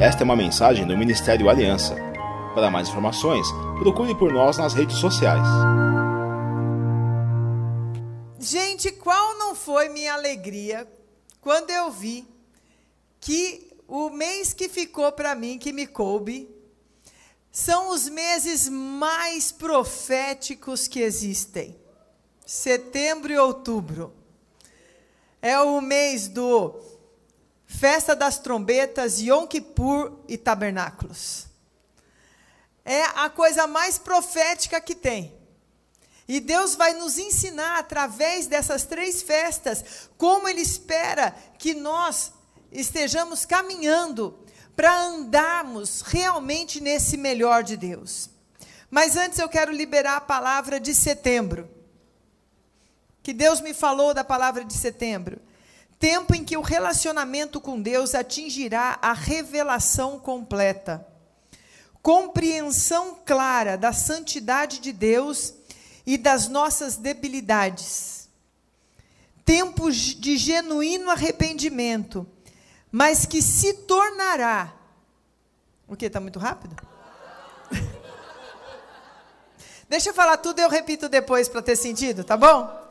Esta é uma mensagem do Ministério Aliança. Para mais informações, procure por nós nas redes sociais. Gente, qual não foi minha alegria quando eu vi que o mês que ficou para mim, que me coube, são os meses mais proféticos que existem. Setembro e outubro. É o mês do Festa das Trombetas, Yom Kippur e Tabernáculos. É a coisa mais profética que tem. E Deus vai nos ensinar, através dessas três festas, como Ele espera que nós estejamos caminhando para andarmos realmente nesse melhor de Deus. Mas antes eu quero liberar a palavra de setembro. Que Deus me falou da palavra de setembro. Tempo em que o relacionamento com Deus atingirá a revelação completa. Compreensão clara da santidade de Deus e das nossas debilidades. Tempos de genuíno arrependimento, mas que se tornará. O que? Está muito rápido? Deixa eu falar tudo e eu repito depois para ter sentido, tá bom?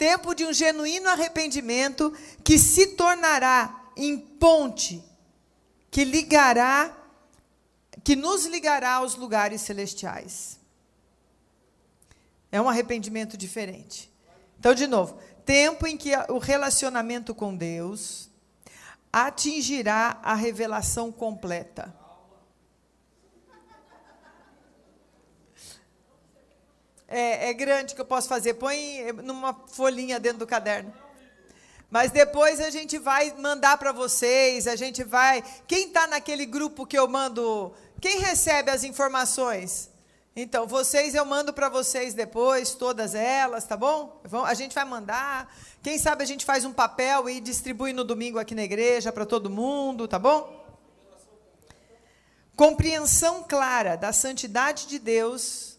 Tempo de um genuíno arrependimento que se tornará em ponte que ligará, que nos ligará aos lugares celestiais. É um arrependimento diferente. Então, de novo, tempo em que o relacionamento com Deus atingirá a revelação completa. É, é, grande que eu posso fazer. Põe numa folhinha dentro do caderno. Mas depois a gente vai mandar para vocês, a gente vai. Quem está naquele grupo que eu mando? Quem recebe as informações? Então, vocês eu mando para vocês depois, todas elas, tá bom? A gente vai mandar. Quem sabe a gente faz um papel e distribui no domingo aqui na igreja para todo mundo, tá bom? Compreensão clara da santidade de Deus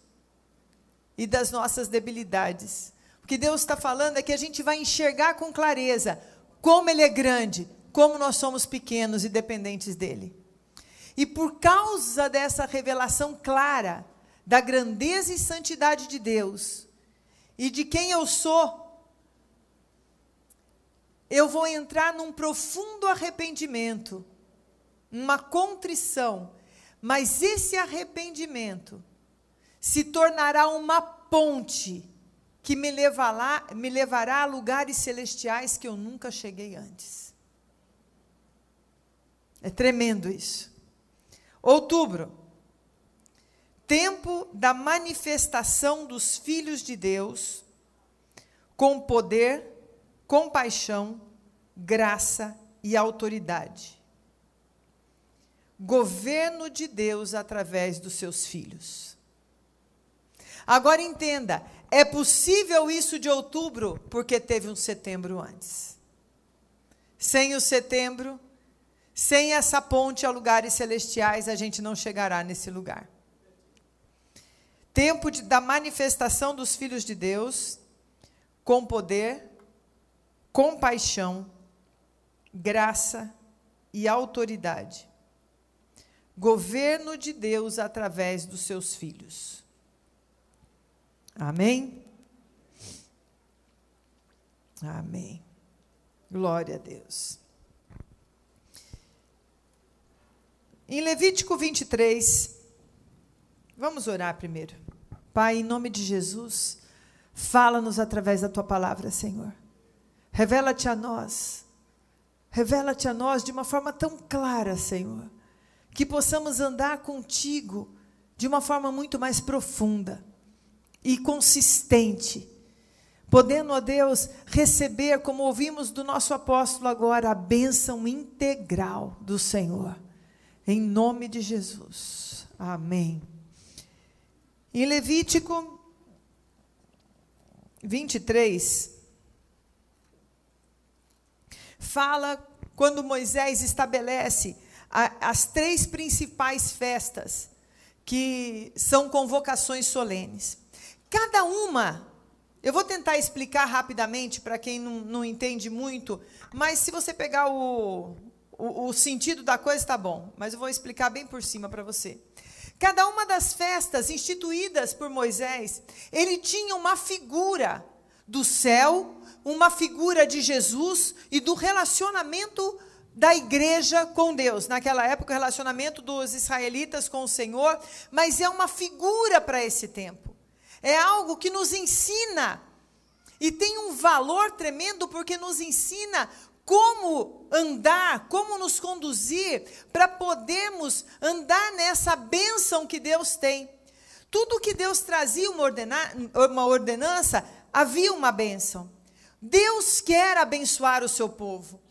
e das nossas debilidades. O que Deus está falando é que a gente vai enxergar com clareza como Ele é grande, como nós somos pequenos e dependentes dEle. E por causa dessa revelação clara, da grandeza e santidade de Deus e de quem eu sou, eu vou entrar num profundo arrependimento, uma contrição, mas esse arrependimento se tornará uma ponte que me levará, me levará a lugares celestiais que eu nunca cheguei antes. É tremendo isso. Outubro tempo da manifestação dos filhos de Deus com poder, compaixão, graça e autoridade. Governo de Deus através dos seus filhos. Agora entenda, é possível isso de outubro porque teve um setembro antes. Sem o setembro, sem essa ponte a lugares celestiais, a gente não chegará nesse lugar tempo de, da manifestação dos filhos de Deus, com poder, compaixão, graça e autoridade. Governo de Deus através dos seus filhos. Amém? Amém. Glória a Deus. Em Levítico 23, Vamos orar primeiro. Pai, em nome de Jesus, fala-nos através da tua palavra, Senhor. Revela-te a nós. Revela-te a nós de uma forma tão clara, Senhor, que possamos andar contigo de uma forma muito mais profunda e consistente, podendo, ó Deus, receber, como ouvimos do nosso apóstolo agora, a bênção integral do Senhor. Em nome de Jesus. Amém. Em Levítico 23, fala quando Moisés estabelece a, as três principais festas, que são convocações solenes. Cada uma, eu vou tentar explicar rapidamente para quem não, não entende muito, mas se você pegar o, o, o sentido da coisa está bom, mas eu vou explicar bem por cima para você. Cada uma das festas instituídas por Moisés, ele tinha uma figura do céu, uma figura de Jesus e do relacionamento da igreja com Deus. Naquela época, o relacionamento dos israelitas com o Senhor, mas é uma figura para esse tempo. É algo que nos ensina e tem um valor tremendo porque nos ensina como andar, como nos conduzir para podermos andar nessa bênção que Deus tem. Tudo que Deus trazia uma, ordena, uma ordenança, havia uma bênção. Deus quer abençoar o seu povo.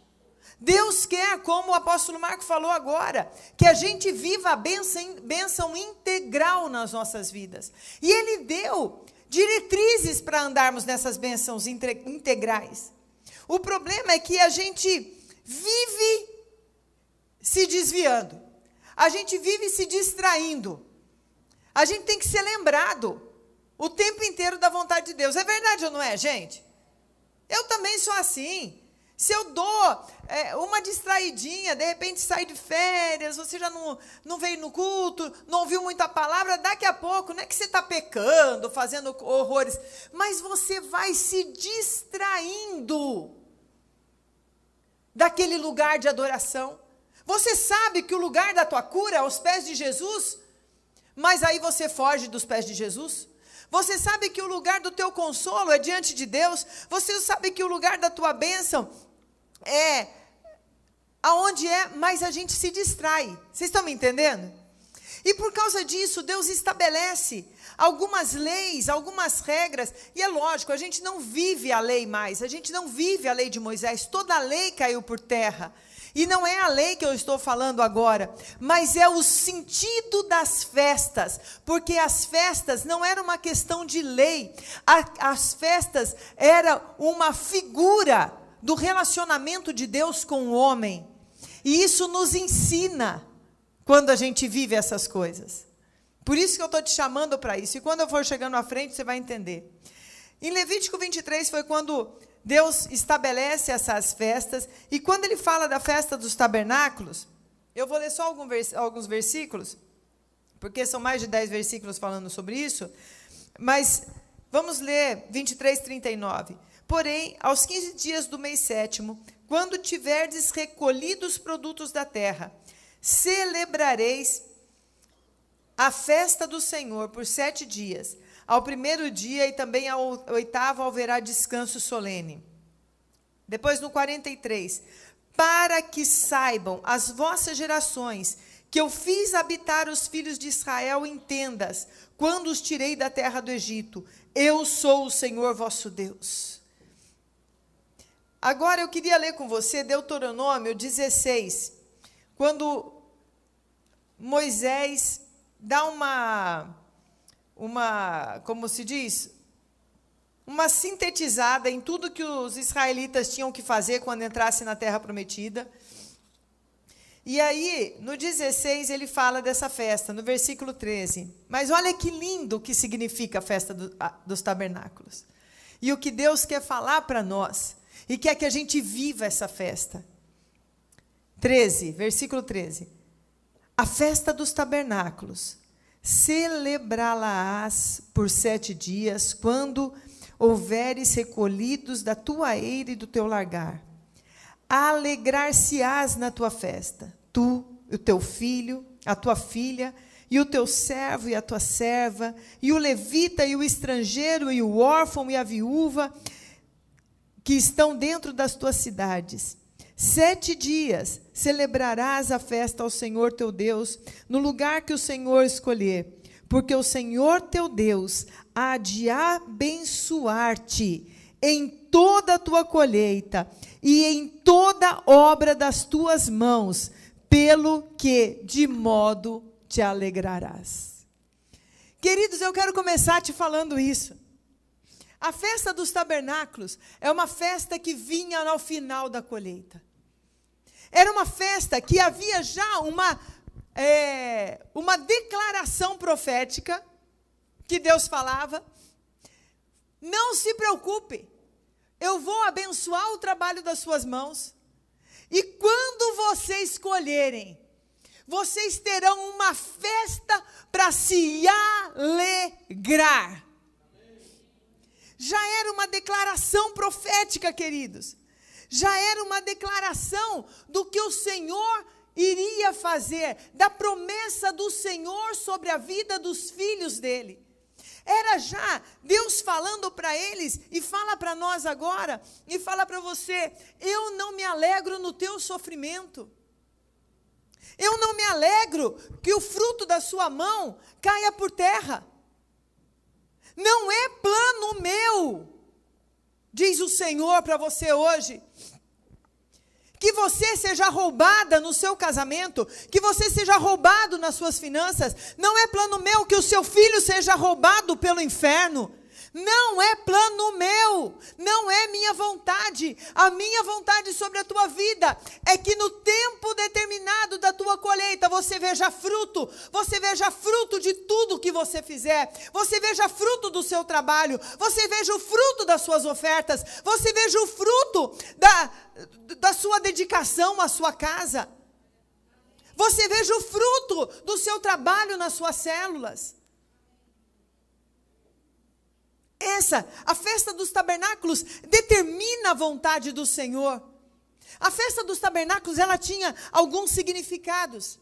Deus quer, como o apóstolo Marco falou agora, que a gente viva a bênção, bênção integral nas nossas vidas. E Ele deu diretrizes para andarmos nessas bênçãos integrais. O problema é que a gente vive se desviando, a gente vive se distraindo. A gente tem que ser lembrado o tempo inteiro da vontade de Deus. É verdade ou não é, gente? Eu também sou assim. Se eu dou é, uma distraidinha, de repente sai de férias, você já não, não veio no culto, não ouviu muita palavra, daqui a pouco, não é que você está pecando, fazendo horrores, mas você vai se distraindo daquele lugar de adoração. Você sabe que o lugar da tua cura é aos pés de Jesus, mas aí você foge dos pés de Jesus? Você sabe que o lugar do teu consolo é diante de Deus? Você sabe que o lugar da tua bênção é aonde é, mas a gente se distrai. Vocês estão me entendendo? E por causa disso, Deus estabelece algumas leis, algumas regras, e é lógico, a gente não vive a lei mais, a gente não vive a lei de Moisés, toda a lei caiu por terra. E não é a lei que eu estou falando agora, mas é o sentido das festas, porque as festas não era uma questão de lei, a, as festas era uma figura do relacionamento de Deus com o homem. E isso nos ensina quando a gente vive essas coisas. Por isso que eu estou te chamando para isso. E quando eu for chegando à frente, você vai entender. Em Levítico 23 foi quando Deus estabelece essas festas. E quando ele fala da festa dos tabernáculos, eu vou ler só alguns versículos, porque são mais de 10 versículos falando sobre isso. Mas vamos ler 23, 39. Porém, aos 15 dias do mês sétimo, quando tiverdes recolhido os produtos da terra, celebrareis a festa do Senhor por sete dias. Ao primeiro dia e também ao oitavo haverá descanso solene. Depois, no 43, para que saibam as vossas gerações que eu fiz habitar os filhos de Israel em tendas, quando os tirei da terra do Egito. Eu sou o Senhor vosso Deus. Agora eu queria ler com você Deuteronômio 16, quando Moisés dá uma, uma, como se diz, uma sintetizada em tudo que os israelitas tinham que fazer quando entrassem na terra prometida. E aí, no 16, ele fala dessa festa, no versículo 13. Mas olha que lindo que significa a festa do, a, dos tabernáculos. E o que Deus quer falar para nós e quer que a gente viva essa festa. 13, versículo 13. A festa dos tabernáculos celebrá-la-ás por sete dias, quando houveres recolhidos da tua eira e do teu largar. Alegrar-se-ás na tua festa, tu, o teu filho, a tua filha, e o teu servo e a tua serva, e o levita e o estrangeiro, e o órfão e a viúva, que estão dentro das tuas cidades. Sete dias celebrarás a festa ao Senhor teu Deus, no lugar que o Senhor escolher, porque o Senhor teu Deus há de abençoar-te em toda a tua colheita e em toda obra das tuas mãos, pelo que de modo te alegrarás. Queridos, eu quero começar te falando isso. A festa dos tabernáculos é uma festa que vinha ao final da colheita. Era uma festa que havia já uma, é, uma declaração profética que Deus falava. Não se preocupe, eu vou abençoar o trabalho das suas mãos. E quando vocês escolherem, vocês terão uma festa para se alegrar. Já era uma declaração profética, queridos. Já era uma declaração do que o Senhor iria fazer, da promessa do Senhor sobre a vida dos filhos dele. Era já Deus falando para eles e fala para nós agora e fala para você: eu não me alegro no teu sofrimento. Eu não me alegro que o fruto da sua mão caia por terra. Não é plano meu, diz o Senhor para você hoje, que você seja roubada no seu casamento, que você seja roubado nas suas finanças. Não é plano meu que o seu filho seja roubado pelo inferno. Não é plano meu, não é minha vontade. A minha vontade sobre a tua vida é que no tempo determinado da tua colheita você veja fruto, você veja fruto de tudo que você fizer, você veja fruto do seu trabalho, você veja o fruto das suas ofertas, você veja o fruto da, da sua dedicação à sua casa. Você veja o fruto do seu trabalho nas suas células. Essa, a festa dos tabernáculos, determina a vontade do Senhor. A festa dos tabernáculos, ela tinha alguns significados.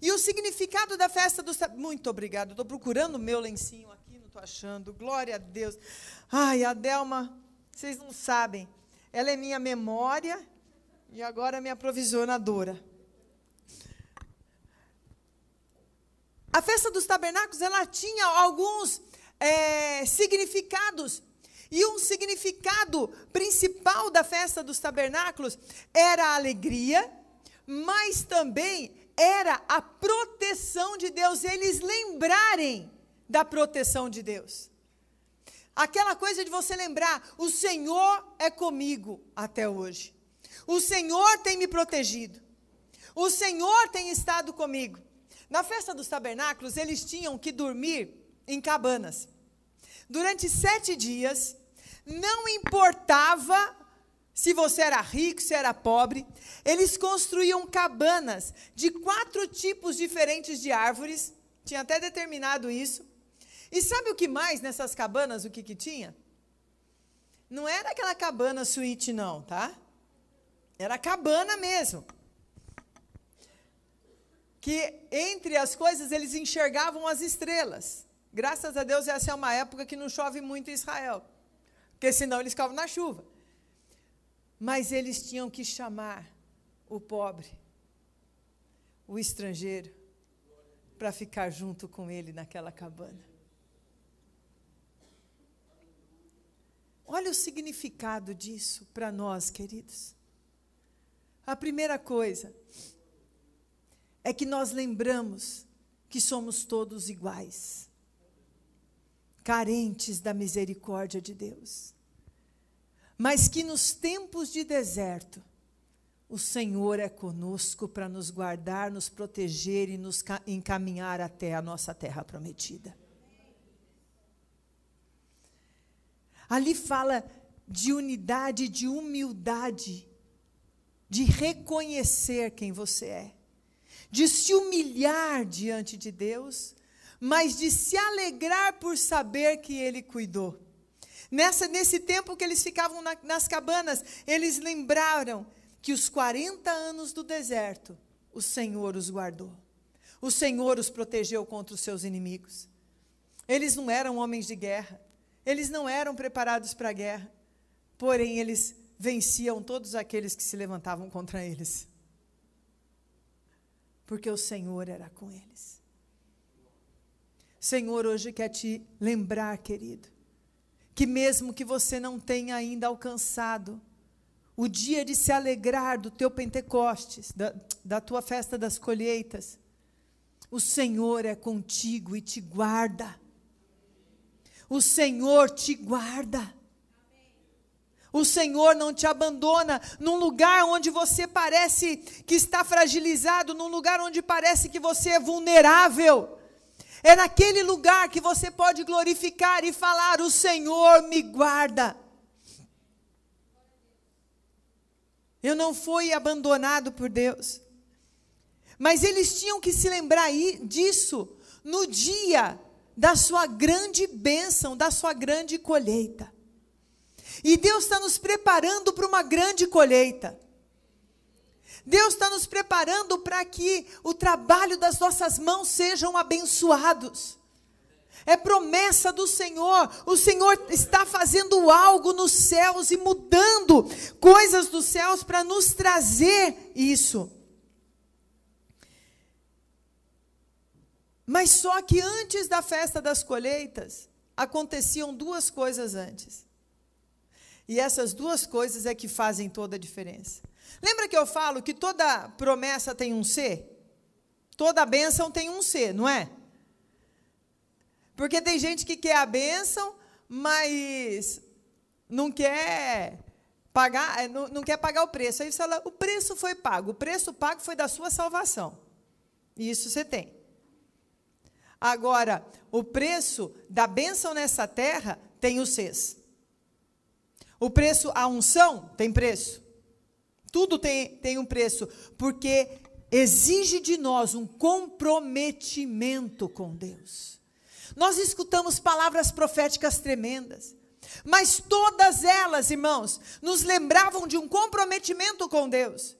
E o significado da festa dos. Muito obrigado. Estou procurando o meu lencinho aqui, não estou achando. Glória a Deus. Ai, a Delma, vocês não sabem. Ela é minha memória e agora minha provisionadora. A festa dos tabernáculos, ela tinha alguns é, significados. E um significado principal da festa dos tabernáculos era a alegria, mas também era a proteção de Deus, eles lembrarem da proteção de Deus. Aquela coisa de você lembrar, o Senhor é comigo até hoje. O Senhor tem me protegido. O Senhor tem estado comigo. Na festa dos tabernáculos, eles tinham que dormir em cabanas. Durante sete dias, não importava se você era rico, se era pobre, eles construíam cabanas de quatro tipos diferentes de árvores, tinha até determinado isso. E sabe o que mais nessas cabanas, o que, que tinha? Não era aquela cabana suíte, não, tá? Era cabana mesmo. Que entre as coisas eles enxergavam as estrelas. Graças a Deus, essa é uma época que não chove muito em Israel, porque senão eles ficavam na chuva. Mas eles tinham que chamar o pobre, o estrangeiro, para ficar junto com ele naquela cabana. Olha o significado disso para nós, queridos. A primeira coisa é que nós lembramos que somos todos iguais carentes da misericórdia de Deus. Mas que nos tempos de deserto, o Senhor é conosco para nos guardar, nos proteger e nos encaminhar até a nossa terra prometida. Ali fala de unidade, de humildade, de reconhecer quem você é, de se humilhar diante de Deus mas de se alegrar por saber que ele cuidou. Nessa, nesse tempo que eles ficavam na, nas cabanas, eles lembraram que os 40 anos do deserto, o Senhor os guardou. O Senhor os protegeu contra os seus inimigos. Eles não eram homens de guerra, eles não eram preparados para a guerra, porém eles venciam todos aqueles que se levantavam contra eles. Porque o Senhor era com eles. Senhor hoje quer te lembrar, querido, que mesmo que você não tenha ainda alcançado o dia de se alegrar do teu Pentecostes, da, da tua festa das colheitas, o Senhor é contigo e te guarda. O Senhor te guarda. O Senhor não te abandona num lugar onde você parece que está fragilizado, num lugar onde parece que você é vulnerável. É naquele lugar que você pode glorificar e falar: O Senhor me guarda. Eu não fui abandonado por Deus. Mas eles tinham que se lembrar disso no dia da sua grande bênção, da sua grande colheita. E Deus está nos preparando para uma grande colheita. Deus está nos preparando para que o trabalho das nossas mãos sejam abençoados. É promessa do Senhor. O Senhor está fazendo algo nos céus e mudando coisas dos céus para nos trazer isso. Mas só que antes da festa das colheitas, aconteciam duas coisas antes. E essas duas coisas é que fazem toda a diferença. Lembra que eu falo que toda promessa tem um C? Toda bênção tem um C, não é? Porque tem gente que quer a bênção, mas não quer pagar, não, não quer pagar o preço. Aí você fala, o preço foi pago, o preço pago foi da sua salvação. Isso você tem. Agora, o preço da bênção nessa terra tem o Cs. O preço, a unção tem preço. Tudo tem, tem um preço, porque exige de nós um comprometimento com Deus. Nós escutamos palavras proféticas tremendas, mas todas elas, irmãos, nos lembravam de um comprometimento com Deus.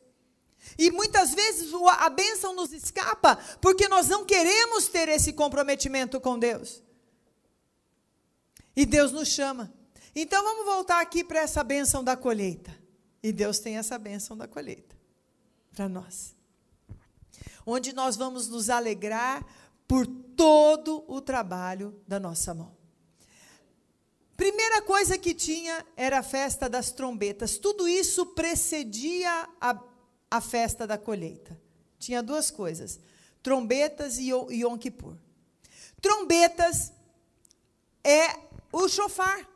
E muitas vezes a bênção nos escapa porque nós não queremos ter esse comprometimento com Deus. E Deus nos chama. Então vamos voltar aqui para essa bênção da colheita. E Deus tem essa bênção da colheita para nós. Onde nós vamos nos alegrar por todo o trabalho da nossa mão. Primeira coisa que tinha era a festa das trombetas. Tudo isso precedia a a festa da colheita. Tinha duas coisas: trombetas e Yom Kippur. Trombetas é o chofar,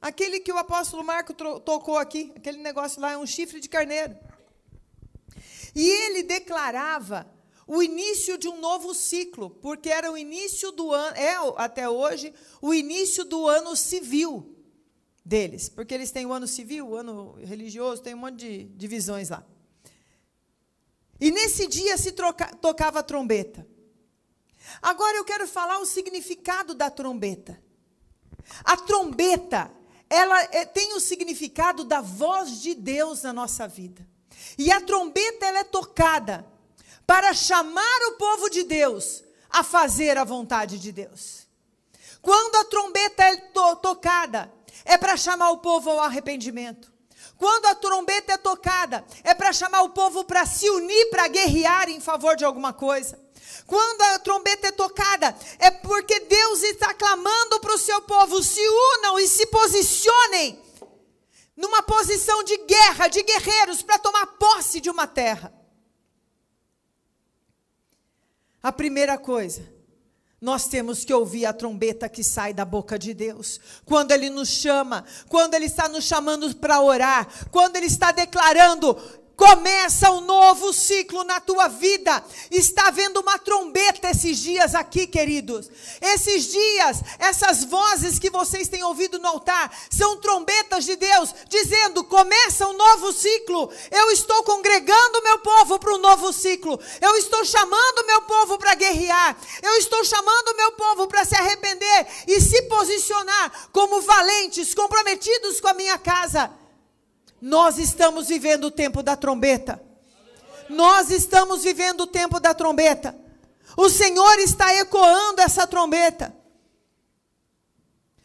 aquele que o apóstolo Marco tocou aqui, aquele negócio lá é um chifre de carneiro. E ele declarava o início de um novo ciclo, porque era o início do ano, é até hoje, o início do ano civil deles, porque eles têm o ano civil, o ano religioso, tem um monte de divisões lá. E nesse dia se troca, tocava a trombeta. Agora eu quero falar o significado da trombeta. A trombeta, ela é, tem o significado da voz de Deus na nossa vida. E a trombeta ela é tocada para chamar o povo de Deus a fazer a vontade de Deus. Quando a trombeta é to tocada, é para chamar o povo ao arrependimento. Quando a trombeta é tocada, é para chamar o povo para se unir, para guerrear em favor de alguma coisa. Quando a trombeta é tocada, é porque Deus está clamando para o seu povo: se unam e se posicionem numa posição de guerra, de guerreiros, para tomar posse de uma terra. A primeira coisa nós temos que ouvir a trombeta que sai da boca de Deus. Quando Ele nos chama, quando Ele está nos chamando para orar, quando Ele está declarando: Começa um novo ciclo na tua vida. Está vendo uma trombeta esses dias aqui, queridos. Esses dias, essas vozes que vocês têm ouvido no altar, são trombetas de Deus dizendo: começa um novo ciclo. Eu estou congregando meu povo para um novo ciclo. Eu estou chamando meu povo para guerrear. Eu estou chamando meu povo para se arrepender e se posicionar como valentes, comprometidos com a minha casa. Nós estamos vivendo o tempo da trombeta. Nós estamos vivendo o tempo da trombeta. O Senhor está ecoando essa trombeta.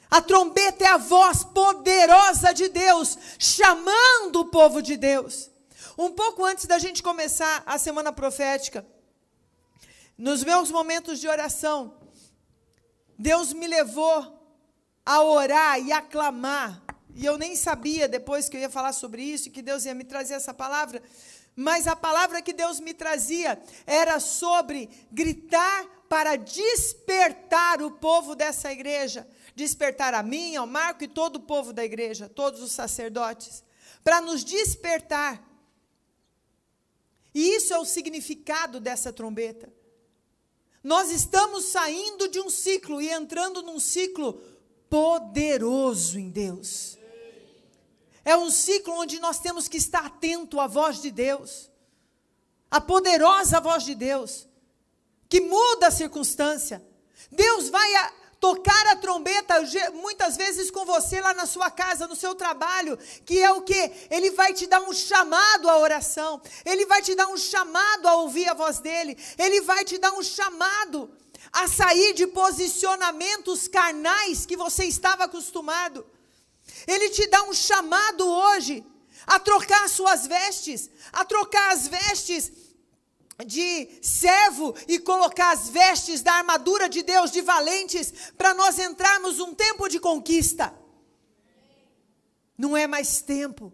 A trombeta é a voz poderosa de Deus, chamando o povo de Deus. Um pouco antes da gente começar a semana profética, nos meus momentos de oração, Deus me levou a orar e a clamar e eu nem sabia depois que eu ia falar sobre isso, que Deus ia me trazer essa palavra. Mas a palavra que Deus me trazia era sobre gritar para despertar o povo dessa igreja, despertar a mim, ao Marco e todo o povo da igreja, todos os sacerdotes, para nos despertar. E isso é o significado dessa trombeta. Nós estamos saindo de um ciclo e entrando num ciclo poderoso em Deus. É um ciclo onde nós temos que estar atento à voz de Deus, a poderosa voz de Deus, que muda a circunstância. Deus vai a, tocar a trombeta muitas vezes com você lá na sua casa, no seu trabalho, que é o que? Ele vai te dar um chamado à oração, ele vai te dar um chamado a ouvir a voz dele, ele vai te dar um chamado a sair de posicionamentos carnais que você estava acostumado. Ele te dá um chamado hoje a trocar suas vestes, a trocar as vestes de servo e colocar as vestes da armadura de Deus de valentes para nós entrarmos um tempo de conquista. Não é mais tempo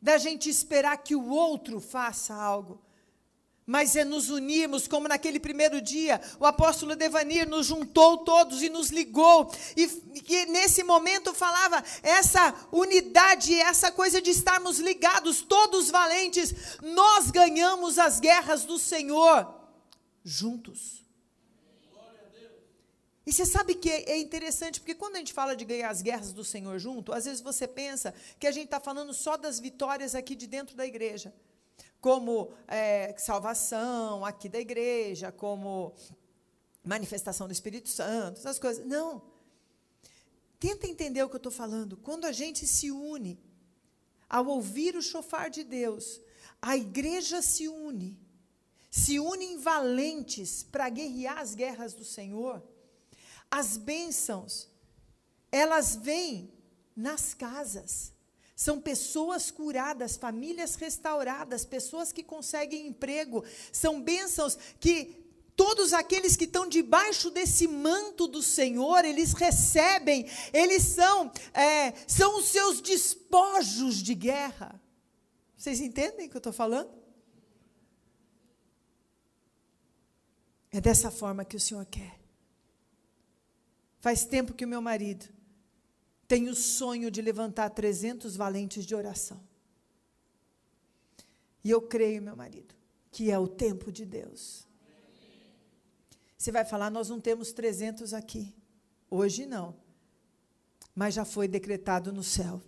da gente esperar que o outro faça algo mas é nos unirmos, como naquele primeiro dia, o apóstolo Devanir nos juntou todos e nos ligou, e, e nesse momento falava essa unidade, essa coisa de estarmos ligados, todos valentes, nós ganhamos as guerras do Senhor juntos. E você sabe que é interessante, porque quando a gente fala de ganhar as guerras do Senhor junto, às vezes você pensa que a gente está falando só das vitórias aqui de dentro da igreja como é, salvação aqui da igreja, como manifestação do Espírito Santo, essas coisas. Não. Tenta entender o que eu estou falando. Quando a gente se une, ao ouvir o chofar de Deus, a igreja se une, se unem valentes para guerrear as guerras do Senhor, as bênçãos, elas vêm nas casas. São pessoas curadas, famílias restauradas, pessoas que conseguem emprego. São bênçãos que todos aqueles que estão debaixo desse manto do Senhor, eles recebem, eles são, é, são os seus despojos de guerra. Vocês entendem o que eu estou falando? É dessa forma que o Senhor quer. Faz tempo que o meu marido tem o sonho de levantar 300 valentes de oração. E eu creio, meu marido, que é o tempo de Deus. Você vai falar, nós não temos 300 aqui. Hoje não. Mas já foi decretado no céu.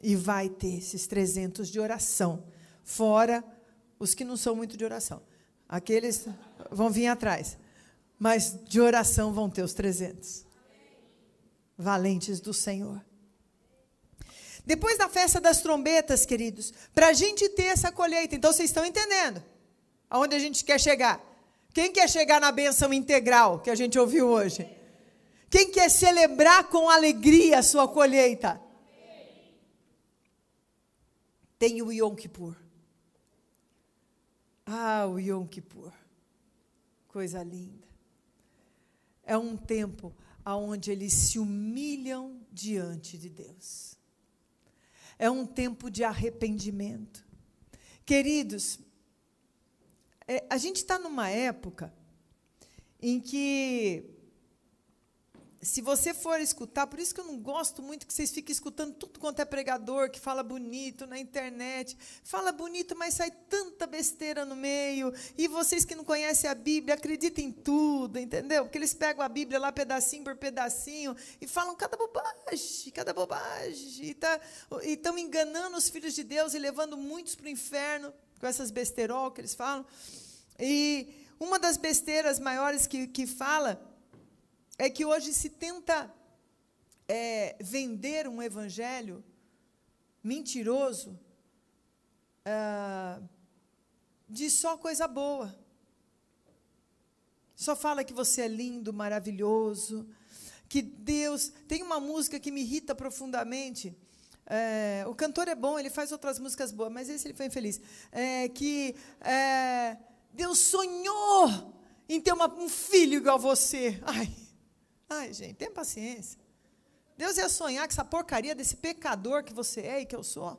E vai ter esses 300 de oração. Fora os que não são muito de oração. Aqueles vão vir atrás. Mas de oração vão ter os 300 valentes do Senhor. Depois da festa das trombetas, queridos, para a gente ter essa colheita, então vocês estão entendendo aonde a gente quer chegar? Quem quer chegar na bênção integral que a gente ouviu hoje? Quem quer celebrar com alegria a sua colheita? Tem o Yom Kippur. Ah, o Yom Kippur. Coisa linda. É um tempo aonde eles se humilham diante de Deus. É um tempo de arrependimento. Queridos, é, a gente está numa época em que se você for escutar, por isso que eu não gosto muito que vocês fiquem escutando tudo quanto é pregador que fala bonito na internet. Fala bonito, mas sai tanta besteira no meio. E vocês que não conhecem a Bíblia, acreditem em tudo, entendeu? Porque eles pegam a Bíblia lá pedacinho por pedacinho e falam cada bobagem, cada bobagem. E tá, estão enganando os filhos de Deus e levando muitos para o inferno com essas besterol que eles falam. E uma das besteiras maiores que, que fala é que hoje se tenta é, vender um evangelho mentiroso ah, de só coisa boa. Só fala que você é lindo, maravilhoso, que Deus. Tem uma música que me irrita profundamente. É, o cantor é bom, ele faz outras músicas boas, mas esse ele foi infeliz. É, que é, Deus sonhou em ter uma, um filho igual a você. Ai, Ai, gente, tenha paciência. Deus ia sonhar com essa porcaria desse pecador que você é e que eu sou.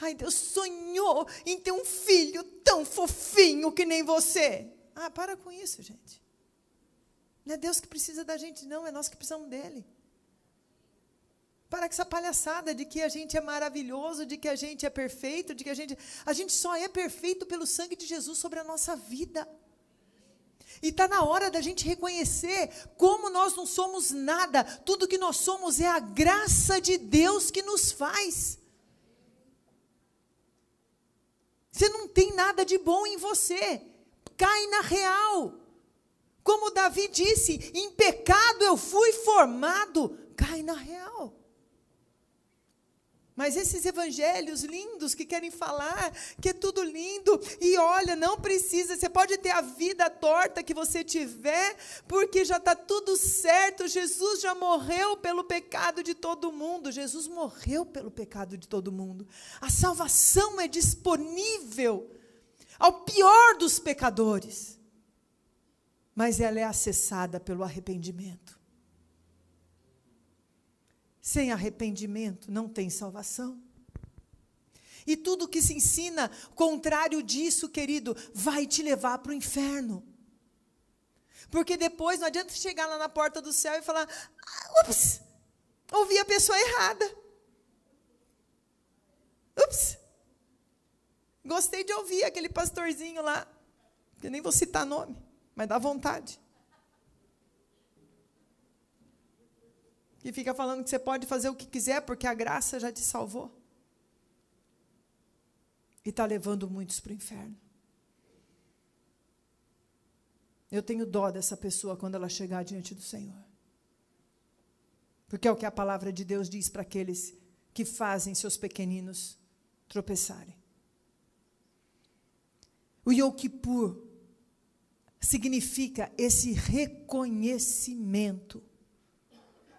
Ai, Deus sonhou em ter um filho tão fofinho que nem você. Ah, para com isso, gente. Não é Deus que precisa da gente, não, é nós que precisamos dele. Para com essa palhaçada de que a gente é maravilhoso, de que a gente é perfeito, de que a gente. A gente só é perfeito pelo sangue de Jesus sobre a nossa vida. E está na hora da gente reconhecer como nós não somos nada, tudo que nós somos é a graça de Deus que nos faz. Você não tem nada de bom em você, cai na real. Como Davi disse: em pecado eu fui formado, cai na real. Mas esses evangelhos lindos que querem falar que é tudo lindo, e olha, não precisa, você pode ter a vida torta que você tiver, porque já está tudo certo. Jesus já morreu pelo pecado de todo mundo. Jesus morreu pelo pecado de todo mundo. A salvação é disponível ao pior dos pecadores, mas ela é acessada pelo arrependimento. Sem arrependimento não tem salvação. E tudo que se ensina contrário disso, querido, vai te levar para o inferno. Porque depois não adianta chegar lá na porta do céu e falar: ah, ups, ouvi a pessoa errada. Ups, gostei de ouvir aquele pastorzinho lá, que nem vou citar nome, mas dá vontade. Que fica falando que você pode fazer o que quiser porque a graça já te salvou. E está levando muitos para o inferno. Eu tenho dó dessa pessoa quando ela chegar diante do Senhor. Porque é o que a palavra de Deus diz para aqueles que fazem seus pequeninos tropeçarem. O Yom Kippur significa esse reconhecimento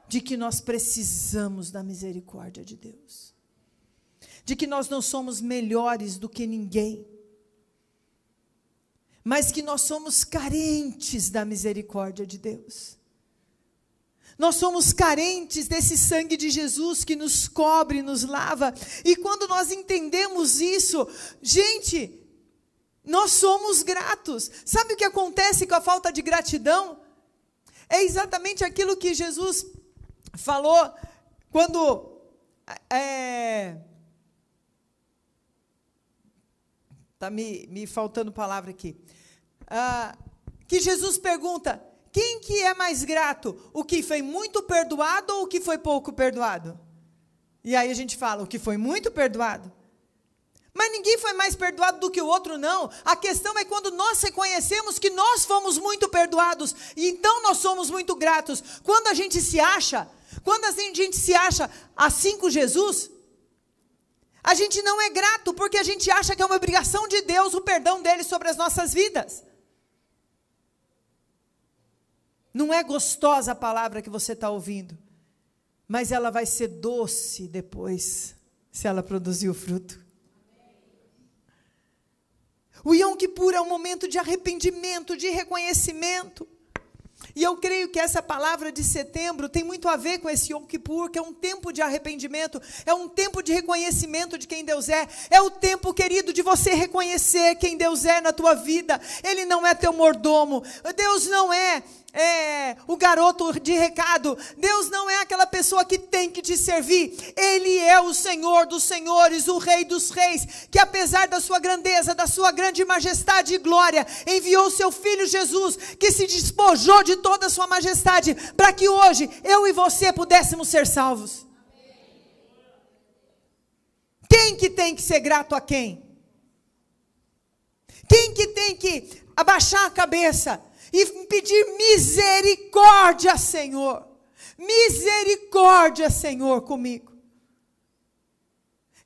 de que nós precisamos da misericórdia de Deus, de que nós não somos melhores do que ninguém, mas que nós somos carentes da misericórdia de Deus. Nós somos carentes desse sangue de Jesus que nos cobre, nos lava. E quando nós entendemos isso, gente, nós somos gratos. Sabe o que acontece com a falta de gratidão? É exatamente aquilo que Jesus falou quando é, tá me, me faltando palavra aqui. Ah, que Jesus pergunta: quem que é mais grato? O que foi muito perdoado ou o que foi pouco perdoado? E aí a gente fala: o que foi muito perdoado. Mas ninguém foi mais perdoado do que o outro, não. A questão é quando nós reconhecemos que nós fomos muito perdoados, e então nós somos muito gratos. Quando a gente se acha, quando a gente se acha assim com Jesus, a gente não é grato porque a gente acha que é uma obrigação de Deus o perdão dele sobre as nossas vidas. Não é gostosa a palavra que você está ouvindo, mas ela vai ser doce depois, se ela produzir o fruto. O Yom Kippur é um momento de arrependimento, de reconhecimento. E eu creio que essa palavra de setembro tem muito a ver com esse Yom Kippur, que é um tempo de arrependimento, é um tempo de reconhecimento de quem Deus é, é o tempo, querido, de você reconhecer quem Deus é na tua vida. Ele não é teu mordomo, Deus não é é, o garoto de recado. Deus não é aquela pessoa que tem que te servir. Ele é o Senhor dos senhores, o Rei dos reis, que apesar da sua grandeza, da sua grande majestade e glória, enviou seu filho Jesus, que se despojou de toda a sua majestade, para que hoje eu e você pudéssemos ser salvos. Quem que tem que ser grato a quem? Quem que tem que abaixar a cabeça e pedir misericórdia, Senhor. Misericórdia, Senhor, comigo.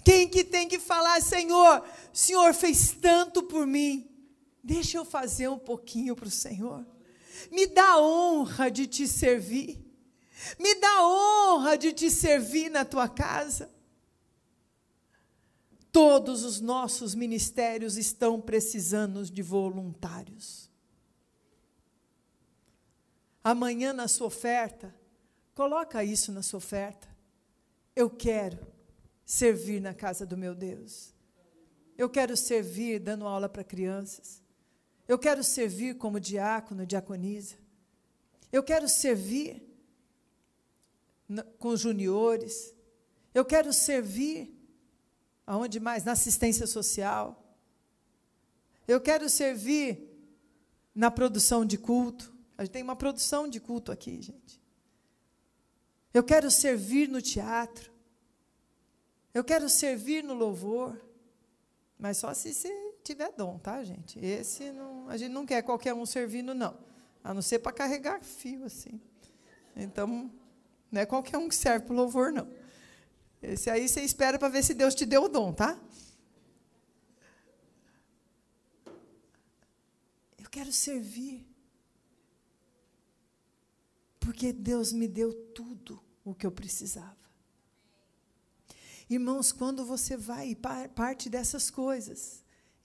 Quem que tem que falar, Senhor, Senhor fez tanto por mim. Deixa eu fazer um pouquinho para o Senhor. Me dá honra de te servir. Me dá honra de te servir na tua casa. Todos os nossos ministérios estão precisando de voluntários amanhã na sua oferta, coloca isso na sua oferta. Eu quero servir na casa do meu Deus. Eu quero servir dando aula para crianças. Eu quero servir como diácono, diaconisa. Eu quero servir com juniores. Eu quero servir aonde mais? Na assistência social. Eu quero servir na produção de culto. A gente tem uma produção de culto aqui, gente. Eu quero servir no teatro. Eu quero servir no louvor. Mas só se você tiver dom, tá, gente? Esse não, a gente não quer qualquer um servindo, não. A não ser para carregar fio assim. Então, não é qualquer um que serve para o louvor, não. Esse aí você espera para ver se Deus te deu o dom, tá? Eu quero servir. Porque Deus me deu tudo o que eu precisava. Irmãos, quando você vai e parte dessas coisas,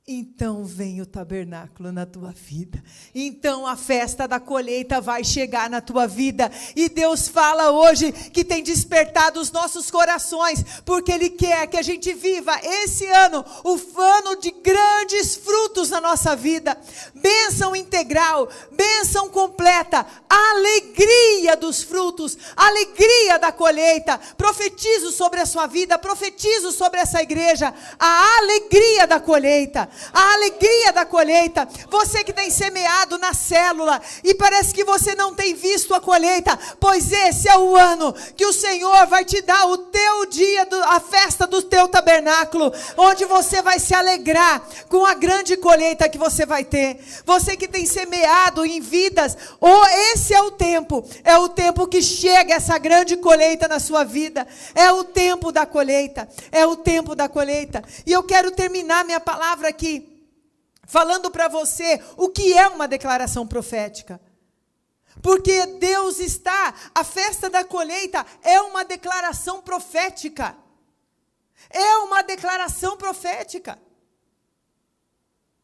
então vem o tabernáculo na tua vida. Então a festa da colheita vai chegar na tua vida. E Deus fala hoje que tem despertado os nossos corações, porque Ele quer que a gente viva esse ano, o ano de grandes frutos na nossa vida. Bênção integral, bênção completa, alegria dos frutos, alegria da colheita. Profetizo sobre a sua vida, profetizo sobre essa igreja, a alegria da colheita a alegria da colheita. Você que tem semeado na célula e parece que você não tem visto a colheita, pois esse é o ano que o Senhor vai te dar o teu dia, do, a festa do teu tabernáculo, onde você vai se alegrar com a grande colheita que você vai ter. Você que tem semeado em vidas, ou oh, esse é o tempo, é o tempo que chega essa grande colheita na sua vida. É o tempo da colheita, é o tempo da colheita. E eu quero terminar minha palavra aqui falando para você o que é uma declaração profética. Porque Deus está, a festa da colheita é uma declaração profética. É uma declaração profética.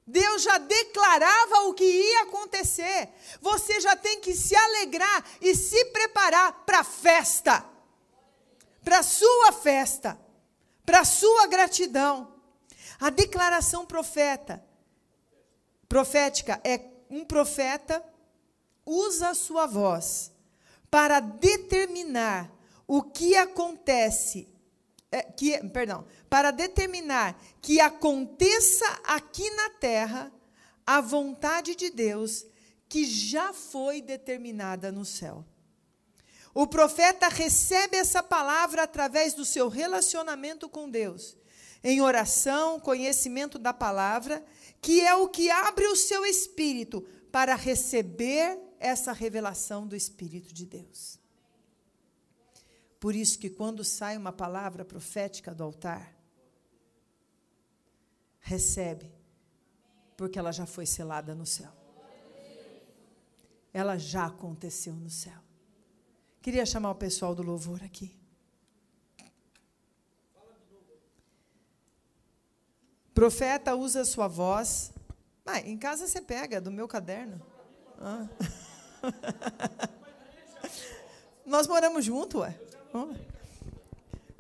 Deus já declarava o que ia acontecer. Você já tem que se alegrar e se preparar para a festa. Para a sua festa. Para a sua gratidão. A declaração profeta profética é um profeta usa a sua voz para determinar o que acontece, é, que, perdão, para determinar que aconteça aqui na terra a vontade de Deus que já foi determinada no céu. O profeta recebe essa palavra através do seu relacionamento com Deus, em oração, conhecimento da palavra que é o que abre o seu espírito para receber essa revelação do Espírito de Deus. Por isso que quando sai uma palavra profética do altar, recebe, porque ela já foi selada no céu. Ela já aconteceu no céu. Queria chamar o pessoal do louvor aqui. Profeta usa sua voz. Ah, em casa você pega, do meu caderno. Ah. Nós moramos junto, ué.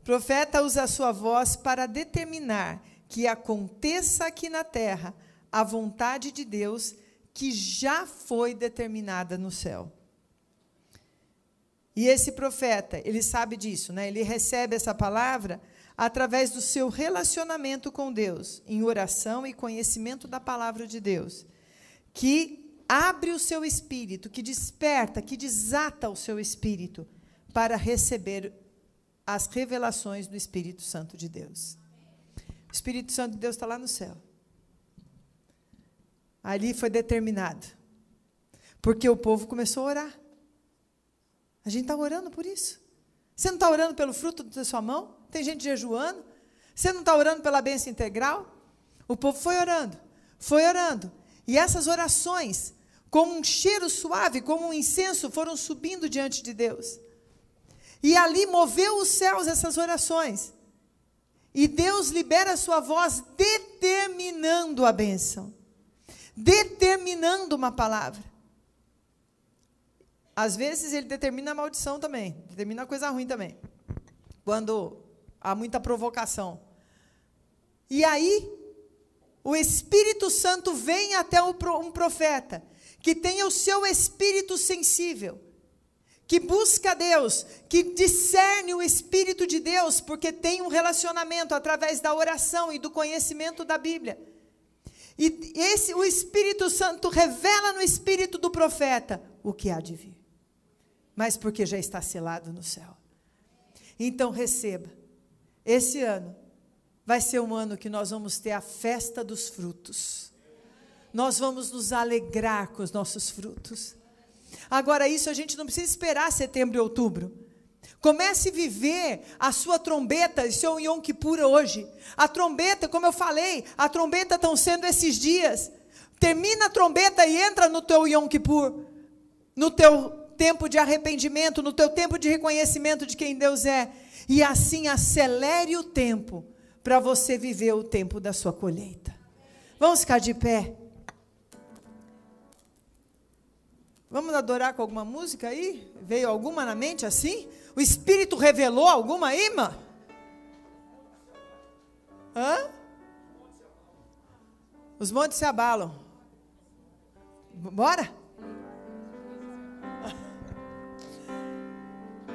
Profeta usa sua voz para determinar que aconteça aqui na terra a vontade de Deus que já foi determinada no céu. E esse profeta, ele sabe disso, né? Ele recebe essa palavra através do seu relacionamento com Deus, em oração e conhecimento da palavra de Deus, que abre o seu espírito, que desperta, que desata o seu espírito para receber as revelações do Espírito Santo de Deus. O Espírito Santo de Deus está lá no céu. Ali foi determinado. Porque o povo começou a orar. A gente está orando por isso. Você não está orando pelo fruto da sua mão? Tem gente jejuando. Você não está orando pela bênção integral? O povo foi orando, foi orando. E essas orações, como um cheiro suave, como um incenso, foram subindo diante de Deus. E ali moveu os céus essas orações. E Deus libera a sua voz determinando a bênção, determinando uma palavra. Às vezes ele determina a maldição também, determina a coisa ruim também. Quando há muita provocação. E aí, o Espírito Santo vem até um profeta que tem o seu espírito sensível, que busca Deus, que discerne o Espírito de Deus, porque tem um relacionamento através da oração e do conhecimento da Bíblia. E esse, o Espírito Santo revela no espírito do profeta o que há de vir. Mas porque já está selado no céu. Então receba. Esse ano vai ser um ano que nós vamos ter a festa dos frutos. Nós vamos nos alegrar com os nossos frutos. Agora, isso a gente não precisa esperar setembro e outubro. Comece a viver a sua trombeta, seu Yom Kippur hoje. A trombeta, como eu falei, a trombeta estão sendo esses dias. Termina a trombeta e entra no teu Yom Kippur, no teu tempo de arrependimento, no teu tempo de reconhecimento de quem Deus é. E assim acelere o tempo para você viver o tempo da sua colheita. Vamos ficar de pé. Vamos adorar com alguma música aí? Veio alguma na mente assim? O Espírito revelou alguma aí, irmã? Hã? Os montes se abalam. Bora?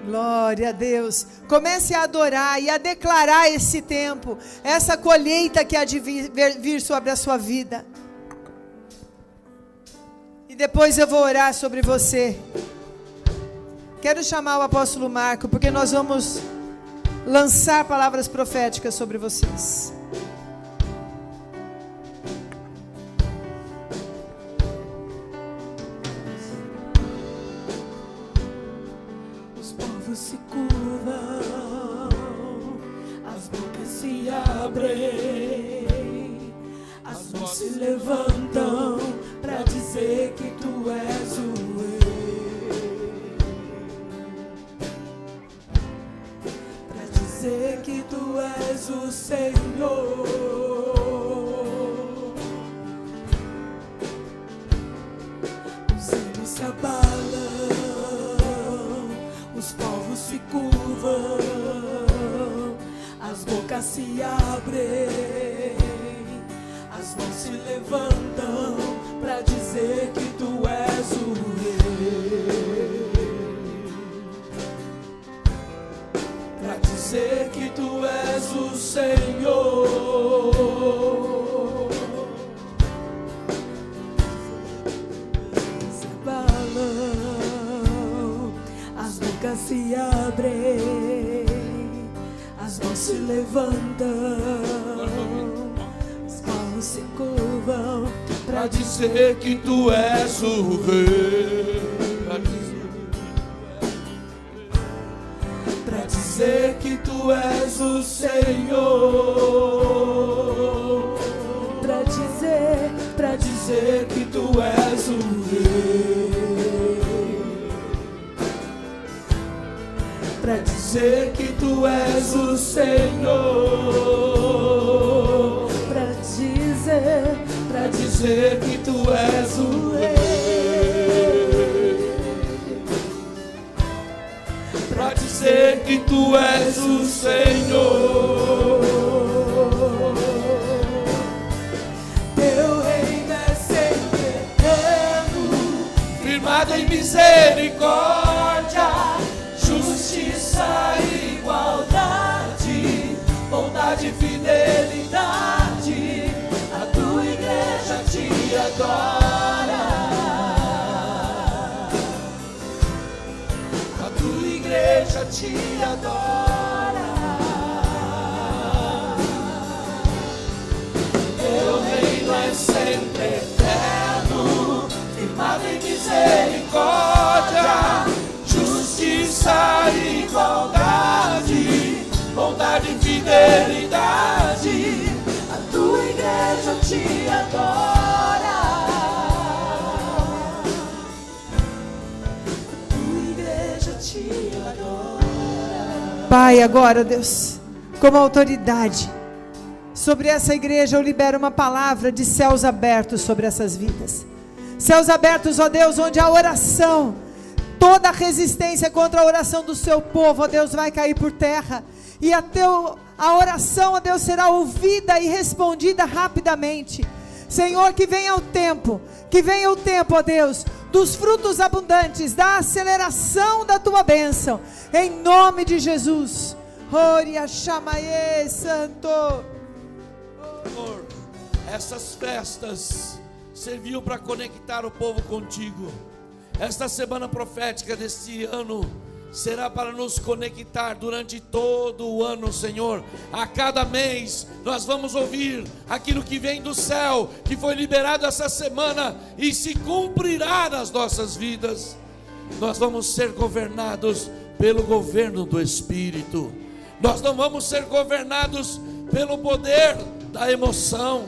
Glória a Deus. Comece a adorar e a declarar esse tempo, essa colheita que há de vir, sobre a sua vida. E depois eu vou orar sobre você. Quero chamar o apóstolo Marco, porque nós vamos lançar palavras proféticas sobre vocês. O Senhor. Pra dizer, pra dizer que tu és o Rei. Pra dizer que tu és o Senhor. Pra dizer, pra dizer que tu és o Rei. dizer que tu és o Senhor. Misericórdia, justiça igualdade, bondade e fidelidade. A tua igreja te adora. Pai, agora, Deus, como autoridade, sobre essa igreja eu libero uma palavra de céus abertos sobre essas vidas. Céus abertos, ó Deus, onde a oração, toda resistência contra a oração do seu povo, ó Deus, vai cair por terra. E a, teu, a oração, ó Deus, será ouvida e respondida rapidamente. Senhor, que venha o tempo, que venha o tempo, ó Deus, dos frutos abundantes, da aceleração da tua bênção, em nome de Jesus. Oria chamaie, Santo. Senhor, Essas festas serviam para conectar o povo contigo. Esta semana profética deste ano será para nos conectar durante todo o ano, Senhor. A cada mês nós vamos ouvir aquilo que vem do céu, que foi liberado essa semana e se cumprirá nas nossas vidas. Nós vamos ser governados pelo governo do Espírito. Nós não vamos ser governados pelo poder da emoção,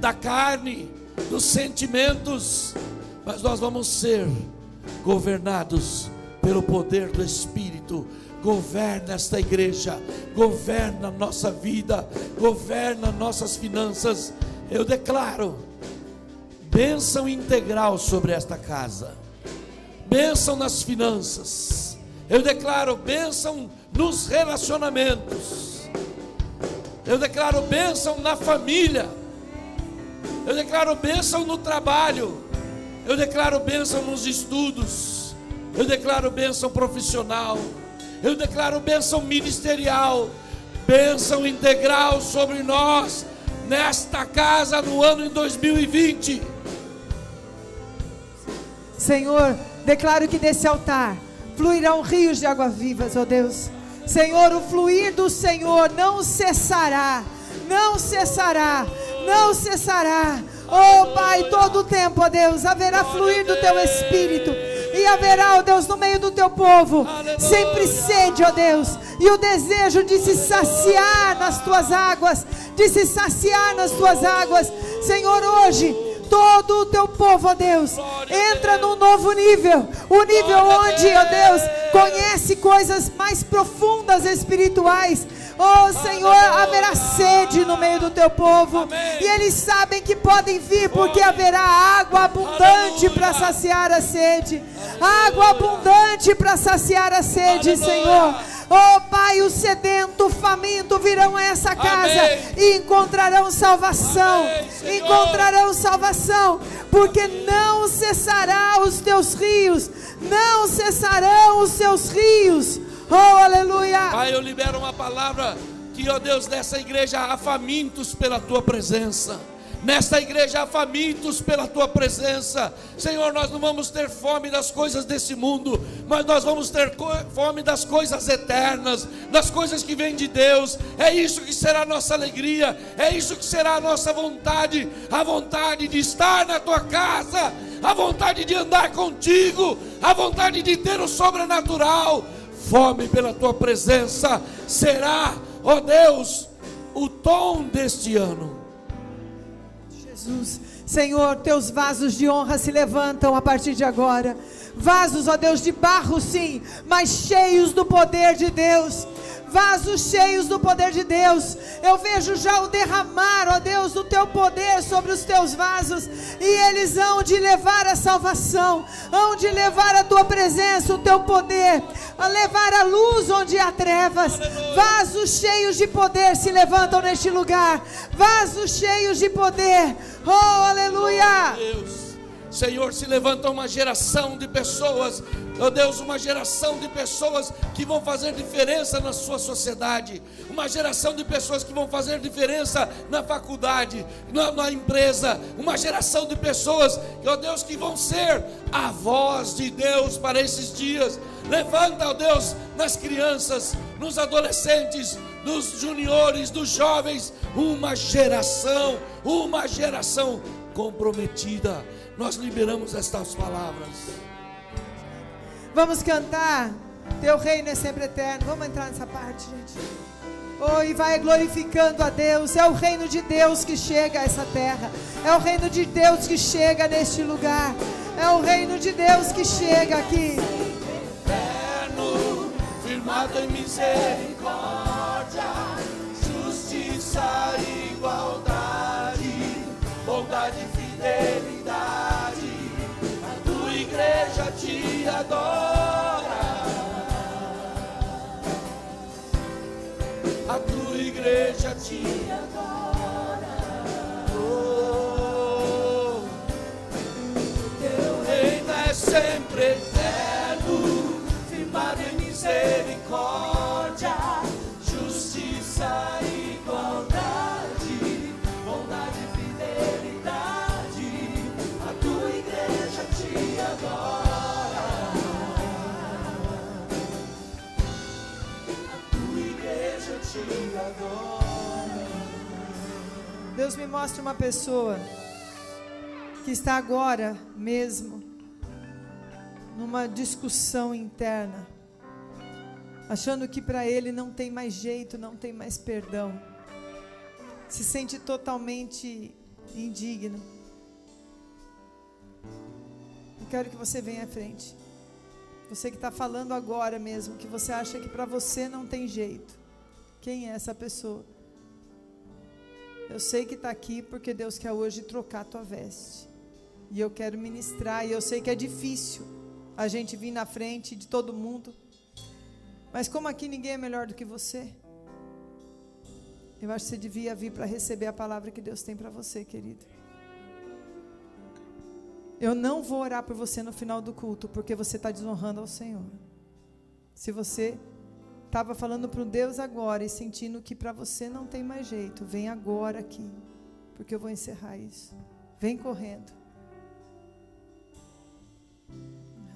da carne, dos sentimentos, mas nós vamos ser governados pelo poder do Espírito. Governa esta igreja, governa nossa vida, governa nossas finanças. Eu declaro bênção integral sobre esta casa, bênção nas finanças. Eu declaro bênção nos relacionamentos. Eu declaro bênção na família. Eu declaro bênção no trabalho. Eu declaro bênção nos estudos. Eu declaro bênção profissional. Eu declaro bênção ministerial. Bênção integral sobre nós nesta casa no ano em 2020. Senhor, declaro que desse altar fluirão rios de água vivas, ó Deus. Senhor, o fluir do Senhor não cessará, não cessará, não cessará. Oh Pai, todo o tempo, ó Deus, haverá fluir do teu espírito. E haverá, ó Deus, no meio do teu povo, sempre sede, ó Deus, e o desejo de se saciar nas tuas águas, de se saciar nas tuas águas. Senhor, hoje, todo o teu povo, ó Deus, entra num novo nível, o nível onde, ó Deus, conhece coisas mais profundas espirituais. Oh Senhor, haverá sede no meio do teu povo, e eles sabem que podem vir, porque haverá água abundante para saciar a sede, água abundante para saciar a sede, Senhor. Oh Pai, o sedento, o faminto virão a essa casa Amém. e encontrarão salvação. Amém, encontrarão salvação, porque não cessará os teus rios, não cessarão os seus rios. Oh, aleluia! Pai, eu libero uma palavra que, ó Deus, nessa igreja há famintos pela tua presença. Nesta igreja há famintos pela tua presença. Senhor, nós não vamos ter fome das coisas desse mundo, mas nós vamos ter fome das coisas eternas, das coisas que vêm de Deus. É isso que será a nossa alegria, é isso que será a nossa vontade, a vontade de estar na tua casa, a vontade de andar contigo, a vontade de ter o sobrenatural. Fome pela tua presença será, ó Deus, o tom deste ano. Jesus. Senhor, teus vasos de honra se levantam a partir de agora. Vasos, ó Deus, de barro, sim, mas cheios do poder de Deus. Vasos cheios do poder de Deus. Eu vejo já o derramar, ó Deus, do teu poder sobre os teus vasos. E eles hão de levar a salvação, hão de levar a tua presença, o teu poder, a levar a luz onde há trevas. Vasos cheios de poder se levantam neste lugar. Vasos cheios de poder. Oh, aleluia! Deus. Senhor, se levanta uma geração de pessoas, ó Deus, uma geração de pessoas que vão fazer diferença na sua sociedade, uma geração de pessoas que vão fazer diferença na faculdade, na, na empresa, uma geração de pessoas, ó Deus, que vão ser a voz de Deus para esses dias. Levanta, ó Deus, nas crianças, nos adolescentes, nos juniores, nos jovens, uma geração, uma geração comprometida. Nós liberamos estas palavras. Vamos cantar. Teu reino é sempre eterno. Vamos entrar nessa parte, gente. Oh, e vai glorificando a Deus. É o reino de Deus que chega a essa terra. É o reino de Deus que chega neste lugar. É o reino de Deus que chega aqui. Eterno, firmado em misericórdia, justiça igualdade, bondade e fidelidade. Te adora. A tua igreja te adora. Oh, teu reino é sempre eterno, firmado em misericórdia, Deus me mostra uma pessoa que está agora mesmo numa discussão interna, achando que para ele não tem mais jeito, não tem mais perdão, se sente totalmente indigno. Eu quero que você venha à frente. Você que está falando agora mesmo, que você acha que para você não tem jeito. Quem é essa pessoa? Eu sei que está aqui porque Deus quer hoje trocar a tua veste. E eu quero ministrar, e eu sei que é difícil a gente vir na frente de todo mundo. Mas como aqui ninguém é melhor do que você, eu acho que você devia vir para receber a palavra que Deus tem para você, querido. Eu não vou orar por você no final do culto, porque você está desonrando ao Senhor. Se você estava falando para Deus agora e sentindo que para você não tem mais jeito, vem agora aqui, porque eu vou encerrar isso. Vem correndo.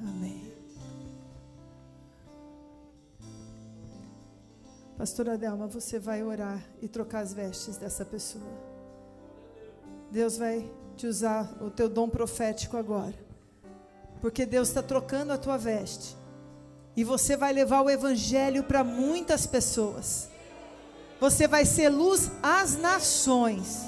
Amém. Pastora Adelma, você vai orar e trocar as vestes dessa pessoa. Deus vai te usar o teu dom profético agora. Porque Deus está trocando a tua veste. E você vai levar o evangelho para muitas pessoas. Você vai ser luz às nações.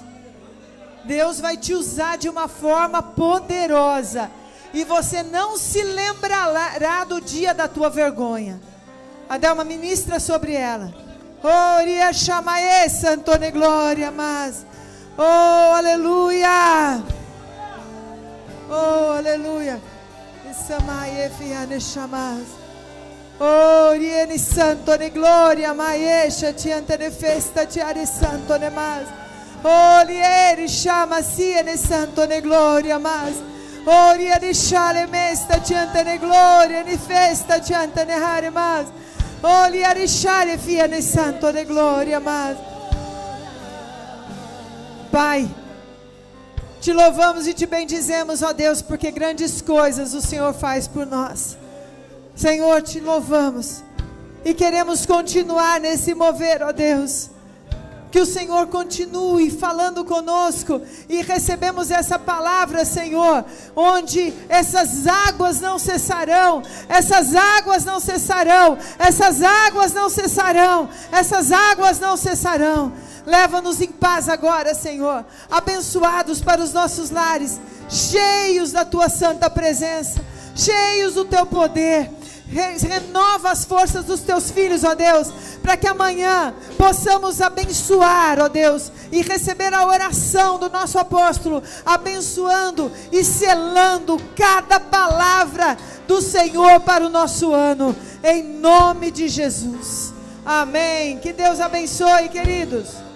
Deus vai te usar de uma forma poderosa. E você não se lembrará do dia da tua vergonha. Adelma, ministra sobre ela. Oria chamae, Santone Glória, mas. Oh, aleluia. Oh, aleluia. Samaye fiane chamas. Oh, rieni santo ne gloria, maesha ti ante ne festa ti are santo ne mas. Oh, chama si ne santo ne gloria mas. Oh, rieni chale mesta ti ante ne gloria, ne festa ti ante ne hare mas. Oh, lieri chale fia ne santo ne gloria mas. Pai, te louvamos e te bendizemos, ó Deus, porque grandes coisas o Senhor faz por nós. Senhor, te louvamos e queremos continuar nesse mover, ó Deus. Que o Senhor continue falando conosco e recebemos essa palavra, Senhor, onde essas águas não cessarão, essas águas não cessarão, essas águas não cessarão, essas águas não cessarão. Leva-nos em paz agora, Senhor, abençoados para os nossos lares, cheios da tua santa presença, cheios do teu poder. Renova as forças dos teus filhos, ó Deus, para que amanhã possamos abençoar, ó Deus, e receber a oração do nosso apóstolo, abençoando e selando cada palavra do Senhor para o nosso ano, em nome de Jesus. Amém. Que Deus abençoe, queridos.